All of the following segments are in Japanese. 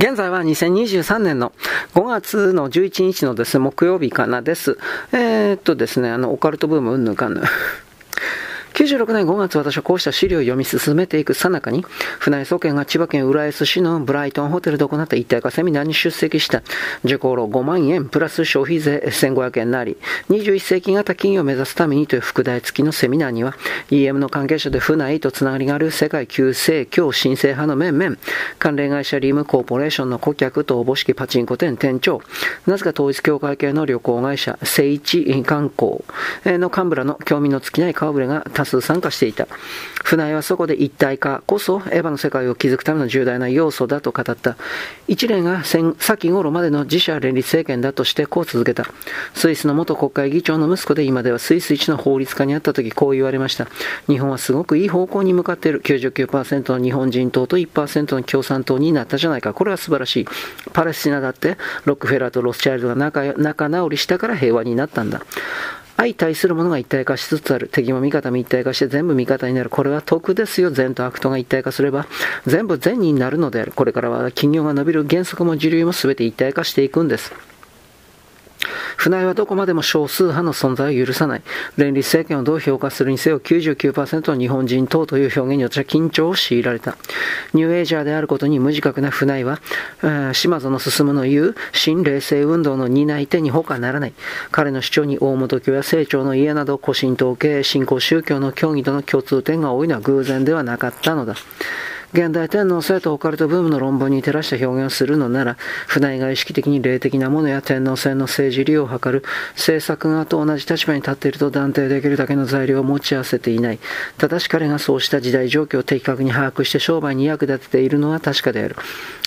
現在は2023年の5月の11日のですね、木曜日かなです。えー、っとですね、あの、オカルトブームうんぬかんぬ。96年5月、私はこうした資料を読み進めていくさなかに、船井総研が千葉県浦安市のブライトンホテルで行った一体化セミナーに出席した。受講料5万円プラス消費税1500円なり、21世紀型企業を目指すためにという副題付きのセミナーには、EM の関係者で船井とつながりがある世界旧世教新生派の面々、関連会社リムコーポレーションの顧客とおぼしきパチンコ店店長、なぜか統一協会系の旅行会社、聖一観光の幹部らの興味の尽きない顔ぶれが多数参加していた。船井はそこで一体化こそエヴァの世界を築くための重大な要素だと語った。一連が先頃までの自社連立政権だとしてこう続けた。スイスの元国会議長の息子で今ではスイス一の法律家に会った時こう言われました。日本はすごくいい方向に向かっている。99%の日本人党と1%の共産党になったじゃないか。これは素晴らしい。パレスチナだってロックフェラーとロスチャイルドが仲直りしたから平和になったんだ。相対するものが一体化しつつある。敵も味方も一体化して全部味方になる。これは得ですよ。善と悪とが一体化すれば、全部善になるのである。これからは企業が伸びる原則も時流も全て一体化していくんです。船井はどこまでも少数派の存在を許さない。連立政権をどう評価するにせよ99%の日本人等という表現に私は緊張を強いられた。ニューエイジャーであることに無自覚な船井は、島園進の言う新冷静運動の担い手に他ならない。彼の主張に大本教や清張の家など古神統計、新興宗教の教義との共通点が多いのは偶然ではなかったのだ。現代天皇制とオカルトブームの論文に照らした表現をするのなら、船井が意識的に霊的なものや天皇制の政治利用を図る政策側と同じ立場に立っていると断定できるだけの材料を持ち合わせていない。ただし彼がそうした時代状況を的確に把握して商売に役立てているのは確かである。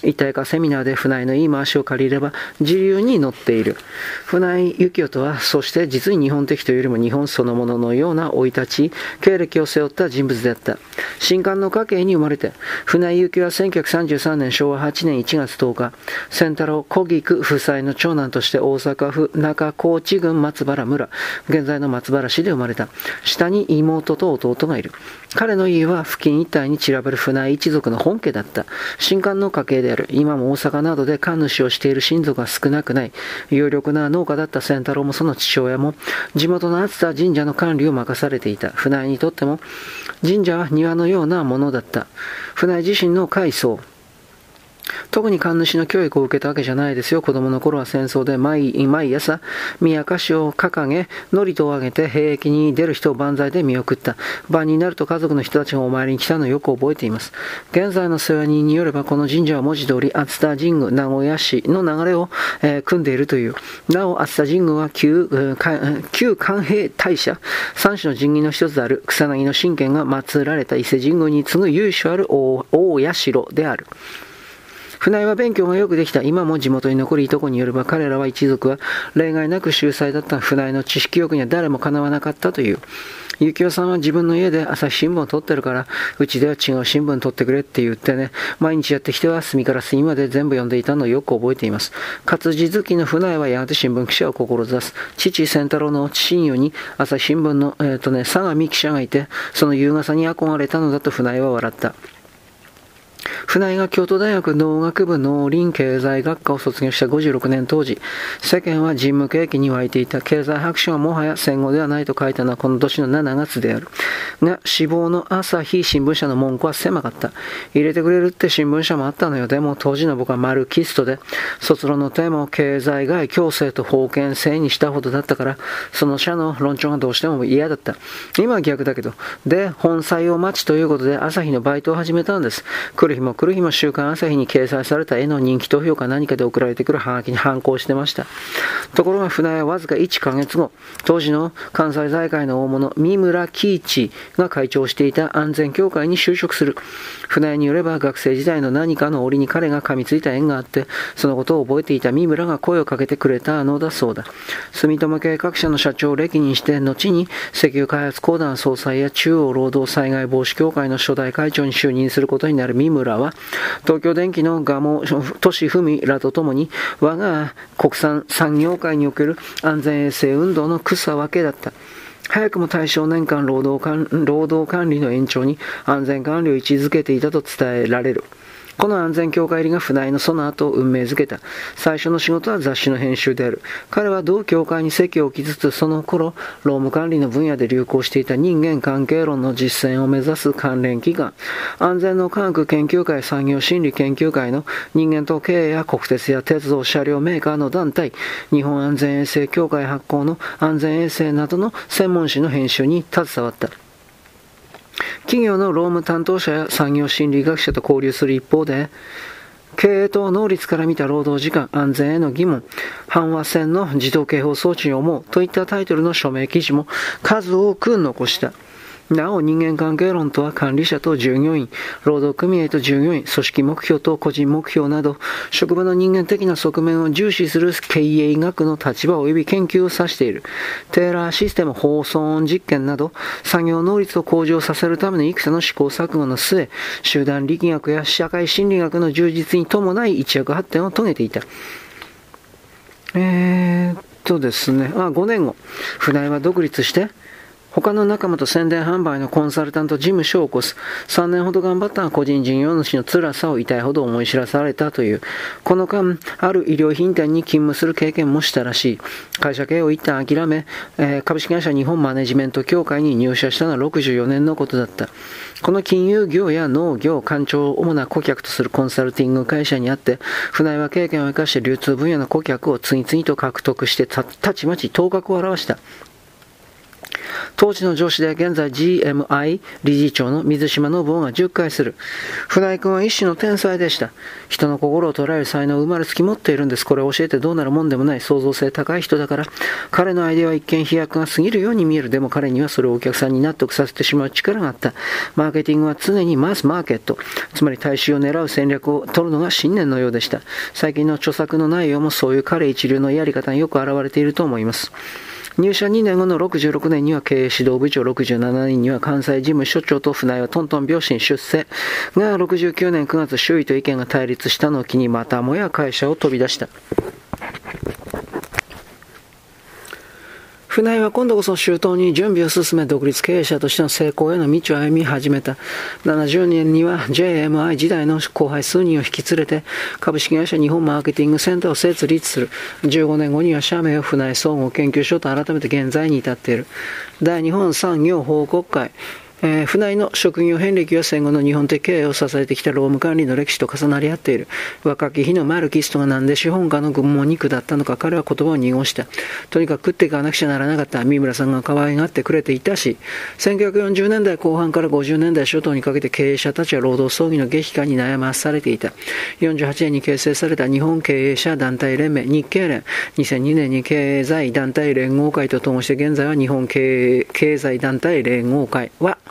一体化セミナーで船井の言い回しを借りれば自由に乗っている。船井幸雄とは、そして実に日本的というよりも日本そのもののような生い立ち、経歴を背負った人物であった。新刊の家系に生まれて、船井幸は1933年昭和8年1月10日、仙太郎小菊夫妻の長男として大阪府中高知郡松原村、現在の松原市で生まれた。下に妹と弟がいる。彼の家は付近一帯に散らばる船井一族の本家だった。新刊の家系である。今も大阪などで神主をしている親族が少なくない。有力な農家だった仙太郎もその父親も、地元の熱田神社の管理を任されていた。船井にとっても、神社は庭のようなものだった。船井自身の階層、特に神主の教育を受けたわけじゃないですよ。子供の頃は戦争で毎毎朝、宮かしを掲げ、祝詞を上げて兵役に出る人を万歳で見送った。晩になると家族の人たちがお参りに来たのをよく覚えています。現在の世話人によれば、この神社は文字通り、熱田神宮、名古屋市の流れを、えー、組んでいるという。なお、熱田神宮は旧、旧官兵大社、三種の神器の一つである草薙の神剣が祀られた伊勢神宮に次ぐ由緒ある大社である。船井は勉強がよくできた。今も地元に残るいとこによれば彼らは一族は例外なく秀才だった船井の知識欲には誰もかなわなかったという。ゆきおさんは自分の家で朝日新聞を撮ってるから、うちでは違う新聞撮ってくれって言ってね、毎日やってきては隅から隅まで全部読んでいたのをよく覚えています。活字好きの船井はやがて新聞記者を志す。父仙太郎の親友に朝日新聞の、えっ、ー、とね、相模記者がいて、その優雅さに憧れたのだと船井は笑った。船井が京都大学農学部農林経済学科を卒業した56年当時、世間は人務景気に沸いていた経済白書はもはや戦後ではないと書いたのはこの年の7月である。が、死亡の朝日新聞社の文句は狭かった。入れてくれるって新聞社もあったのよ。でも当時の僕はマルキストで、卒論のテーマを経済外共生と封建制にしたほどだったから、その社の論調がどうしても嫌だった。今は逆だけど。で、本採用待ちということで朝日のバイトを始めたんです。来る日も来る日も週刊朝日に掲載された絵の人気投票か何かで送られてくるハガキに反抗してました。ところが船屋はわずか1ヶ月後、当時の関西財界の大物、三村喜一が会長していた安全協会に就職する。船屋によれば学生時代の何かの折に彼が噛みついた縁があって、そのことを覚えていた三村が声をかけてくれたのだそうだ。住友系各社の社長を歴任して、後に石油開発公団総裁や中央労働災害防止協会の初代会長に就任することになる三村は、東京電機の蒲生俊文らとともに、我が国産産業界における安全衛生運動の草分けだった。早くも対象年間労働管理の延長に安全管理を位置づけていたと伝えられる。この安全協会入りが船井のその後を運命づけた。最初の仕事は雑誌の編集である。彼は同協会に席を置きつつ、その頃、労務管理の分野で流行していた人間関係論の実践を目指す関連機関、安全の科学研究会産業心理研究会の人間と経営や国鉄や鉄道車両メーカーの団体、日本安全衛生協会発行の安全衛生などの専門誌の編集に携わった。企業の労務担当者や産業心理学者と交流する一方で、経営と能率から見た労働時間安全への疑問、阪和線の自動警報装置に思うといったタイトルの署名記事も数多く残した。なお人間関係論とは管理者と従業員、労働組合と従業員、組織目標と個人目標など、職場の人間的な側面を重視する経営医学の立場及び研究を指している。テーラーシステム放送音実験など、作業能率を向上させるためのいくつの試行錯誤の末、集団力学や社会心理学の充実に伴い一躍発展を遂げていた。えー、っとですね、あ、5年後、船井は独立して、他の仲間と宣伝販売のコンサルタント事務所を起こす。3年ほど頑張った個人事業主の辛さを痛いほど思い知らされたという。この間、ある医療品店に勤務する経験もしたらしい。会社経営を一旦諦め、えー、株式会社日本マネジメント協会に入社したのは64年のことだった。この金融業や農業、官庁を主な顧客とするコンサルティング会社にあって、船は経験を生かして流通分野の顧客を次々と獲得してたちまち頭角を現した。当時の上司で現在 GMI 理事長の水島信夫が10回する。船井君は一種の天才でした。人の心を捉える才能を生まれつき持っているんです。これを教えてどうなるもんでもない創造性高い人だから、彼のアイデアは一見飛躍が過ぎるように見える。でも彼にはそれをお客さんに納得させてしまう力があった。マーケティングは常にマスマーケット、つまり大衆を狙う戦略を取るのが信念のようでした。最近の著作の内容もそういう彼一流のやり方によく現れていると思います。入社2年後の66年には経営指導部長、67年には関西事務所長と船井はトントン病死出世。が、69年9月周囲と意見が対立したのを機にまたもや会社を飛び出した。船井は今度こそ周到に準備を進め独立経営者としての成功への道を歩み始めた。70年には JMI 時代の後輩数人を引き連れて株式会社日本マーケティングセンターを設立する。15年後には社名を船井総合研究所と改めて現在に至っている。大日本産業報告会。えー、船井の職業遍歴は戦後の日本的経営を支えてきた労務管理の歴史と重なり合っている。若き日のマルキストがなんで資本家の軍門に下ったのか彼は言葉を濁した。とにかく食っていかなくちゃならなかった三村さんが可愛がってくれていたし、1940年代後半から50年代初頭にかけて経営者たちは労働争議の激化に悩まされていた。48年に結成された日本経営者団体連盟、日経連、2002年に経済団体連合会とともして現在は日本経経済団体連合会は、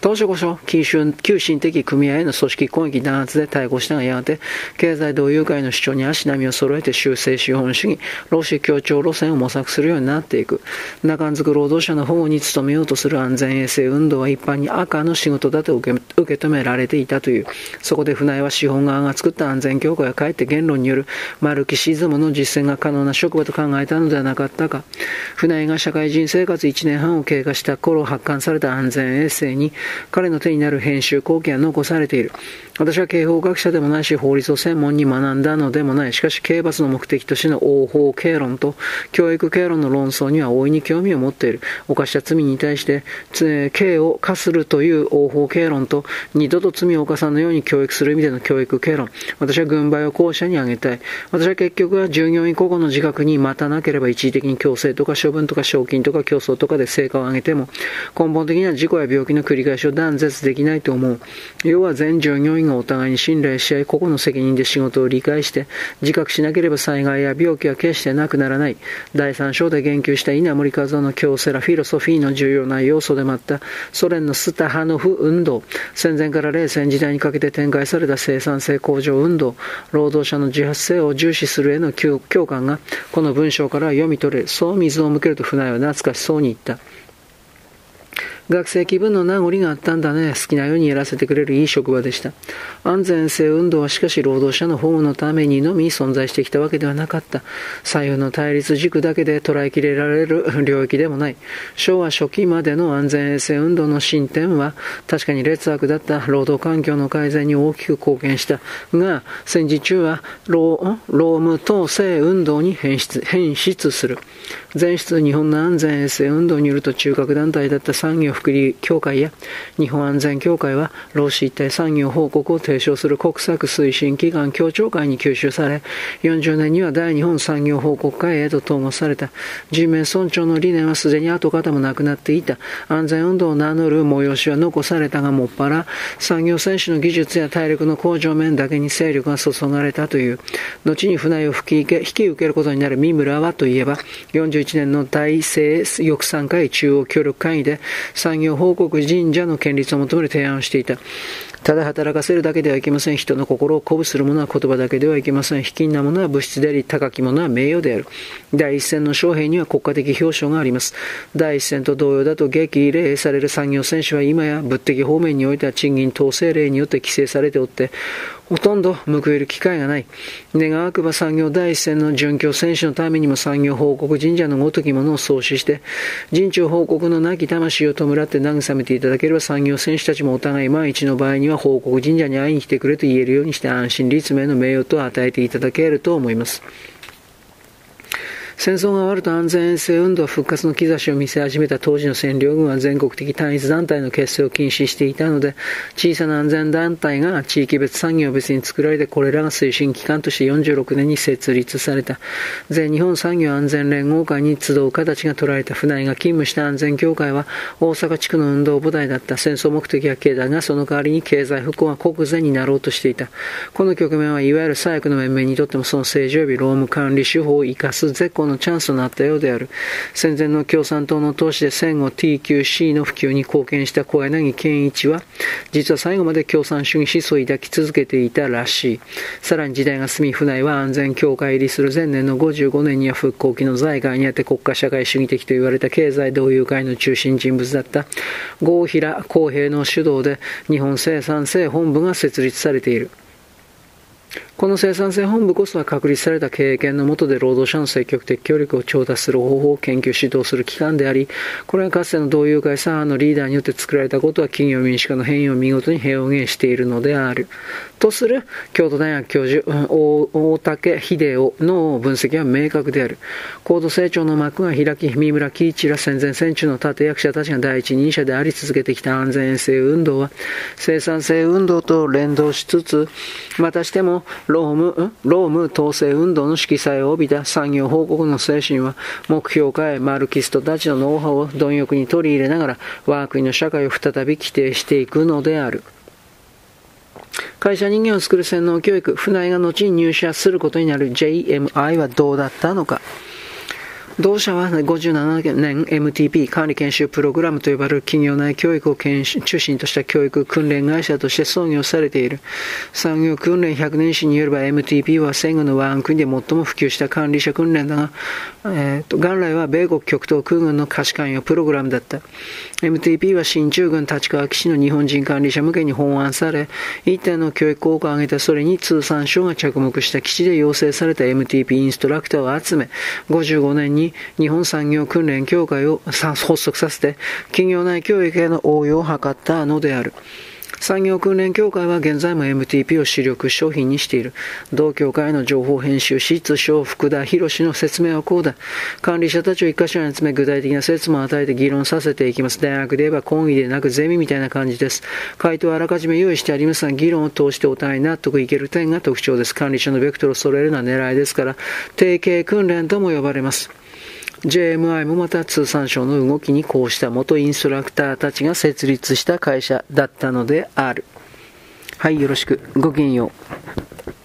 当初こそ、急進的組合への組織攻撃弾圧で対抗したがやがて、経済同友会の主張に足並みを揃えて修正資本主義、労使協調路線を模索するようになっていく。中んづく労働者の保護に努めようとする安全衛生運動は一般に赤の仕事だと受け受け止められていたという。そこで船井は資本側が作った安全協会はかえって言論によるマルキシズムの実践が可能な職場と考えたのではなかったか。船井が社会人生活1年半を経過した頃発刊された安全衛生に彼の手になる編集後期が残されている。私は刑法学者でもないし、法律を専門に学んだのでもない。しかし、刑罰の目的としての応法経論と教育経論の論争には大いに興味を持っている。犯した罪に対して、刑を課するという応法経論と、二度と罪を犯さぬように教育する意味での教育経論。私は軍配を後者に挙げたい。私は結局は従業員個々の自覚に待たなければ一時的に強制とか処分とか賞金とか競争とかで成果を上げても、根本的には事故や病気の繰り返しを断絶できないと思う。要は全従業員がお互いに信頼し合い、個々の責任で仕事を理解して、自覚しなければ災害や病気は決してなくならない。第三章で言及した稲森和夫の京セラフィロソフィーの重要な要素でもあったソ連のスタハノフ運動、戦前から冷戦時代にかけて展開された生産性向上運動、労働者の自発性を重視するへの共感が、この文章から読み取れ。そう水を向けると船井は懐かしそうに言った。学生気分の名残があったんだね。好きなようにやらせてくれるいい職場でした。安全性運動はしかし労働者の保護のためにのみ存在してきたわけではなかった。左右の対立軸だけで捉えきれられる 領域でもない。昭和初期までの安全衛生運動の進展は確かに劣悪だった労働環境の改善に大きく貢献した。が、戦時中は労務統制運動に変質変質する。前出日本の安全衛生運動によると中核団体だった産業福利協会や日本安全協会は労使一体産業報告を提唱する国策推進機関協調会に吸収され40年には大日本産業報告会へと統合された。人命尊重の理念はすでに跡形もなくなっていた。安全運動を名乗る催しは残されたがもっぱら産業選手の技術や体力の向上面だけに勢力が注がれたという。後に船を引き引き受けることになる三村はといえば40 41年の大政抑散会中央協力会議で産業報告神社の建立を求める提案をしていた。ただ働かせるだけではいけません。人の心を鼓舞するものは言葉だけではいけません。卑近なものは物質であり、高きものは名誉である。第一線の将兵には国家的表彰があります。第一線と同様だと激励される産業選手は今や物的方面においては賃金統制令によって規制されておって、ほとんど報える機会がない。願わくば産業第一線の准教選手のためにも産業報告神社のごときものを創始して、人中報告のなき魂を弔って慰めていただければ産業選手たちもお互い万一の場合には報告神社に会いに来てくれと言えるようにして安心立命の名誉と与えていただけると思います。戦争が終わると安全衛生運動復活の兆しを見せ始めた当時の占領軍は全国的単一団体の結成を禁止していたので、小さな安全団体が地域別産業別に作られて、これらが推進機関として46年に設立された。全日本産業安全連合会に集う形が取られた船井が勤務した安全協会は、大阪地区の運動部隊だった戦争目的は経済がその代わりに経済復興が国税になろうとしていた。この局面はいわゆる左翼の面々にとってもその政治及び労務管理手法を生かす絶好ののチャンスとなったようである。戦前の共産党の党首で戦後 TQC の普及に貢献した小柳健一は、実は最後まで共産主義思想を抱き続けていたらしい。さらに時代が進み、船井は安全協会入りする前年の55年には復興期の在外にあって国家社会主義的と言われた経済同友会の中心人物だった郷平公平の主導で日本生産性本部が設立されている。この生産性本部こそは確立された経験の下で労働者の積極的協力を調達する方法を研究指導する機関であり、これはかつての同友会左派のリーダーによって作られたことは企業民主化の変異を見事に表現しているのである。とする京都大学教授、大竹秀夫の分析は明確である。高度成長の幕が開き、三村喜一ら戦前戦中の立役者たちが第一人者であり続けてきた安全衛生運動は、生産性運動と連動しつつ、またしてもローム、ローム統制運動の色彩を帯びた産業報告の精神は、目標化へ、マルキストたちのノウハウを貪欲に取り入れながら、我が国の社会を再び規定していくのである。会社人間を作る洗脳教育、船井が後に入社することになる JMI はどうだったのか。同社は57年 MTP 管理研修プログラムと呼ばれる企業内教育を中心とした教育訓練会社として創業されている。産業訓練100年史によれば MTP は戦後のワン国で最も普及した管理者訓練だが、えーと、元来は米国極東空軍の可視関与プログラムだった。MTP は新中軍立川基地の日本人管理者向けに本案され、一定の教育効果を上げたそれに通産省が着目した基地で養成された MTP インストラクターを集め、55年に日本産業訓練協会を発足させて、企業内教育への応用を図ったのである。産業訓練協会は現在も MTP を主力商品にしている。同協会の情報編集士、通称福田博の説明はこうだ。管理者たちを一箇所に集め具体的な説も与えて議論させていきます。大学で言えば講義でなくゼミみたいな感じです。回答はあらかじめ用意してありますが、議論を通してお互い納得いける点が特徴です。管理者のベクトルを揃えるのは狙いですから、定型訓練とも呼ばれます。JMI もまた通産省の動きにこうした元インストラクターたちが設立した会社だったのである。はい、よろしく。ごきげんよう。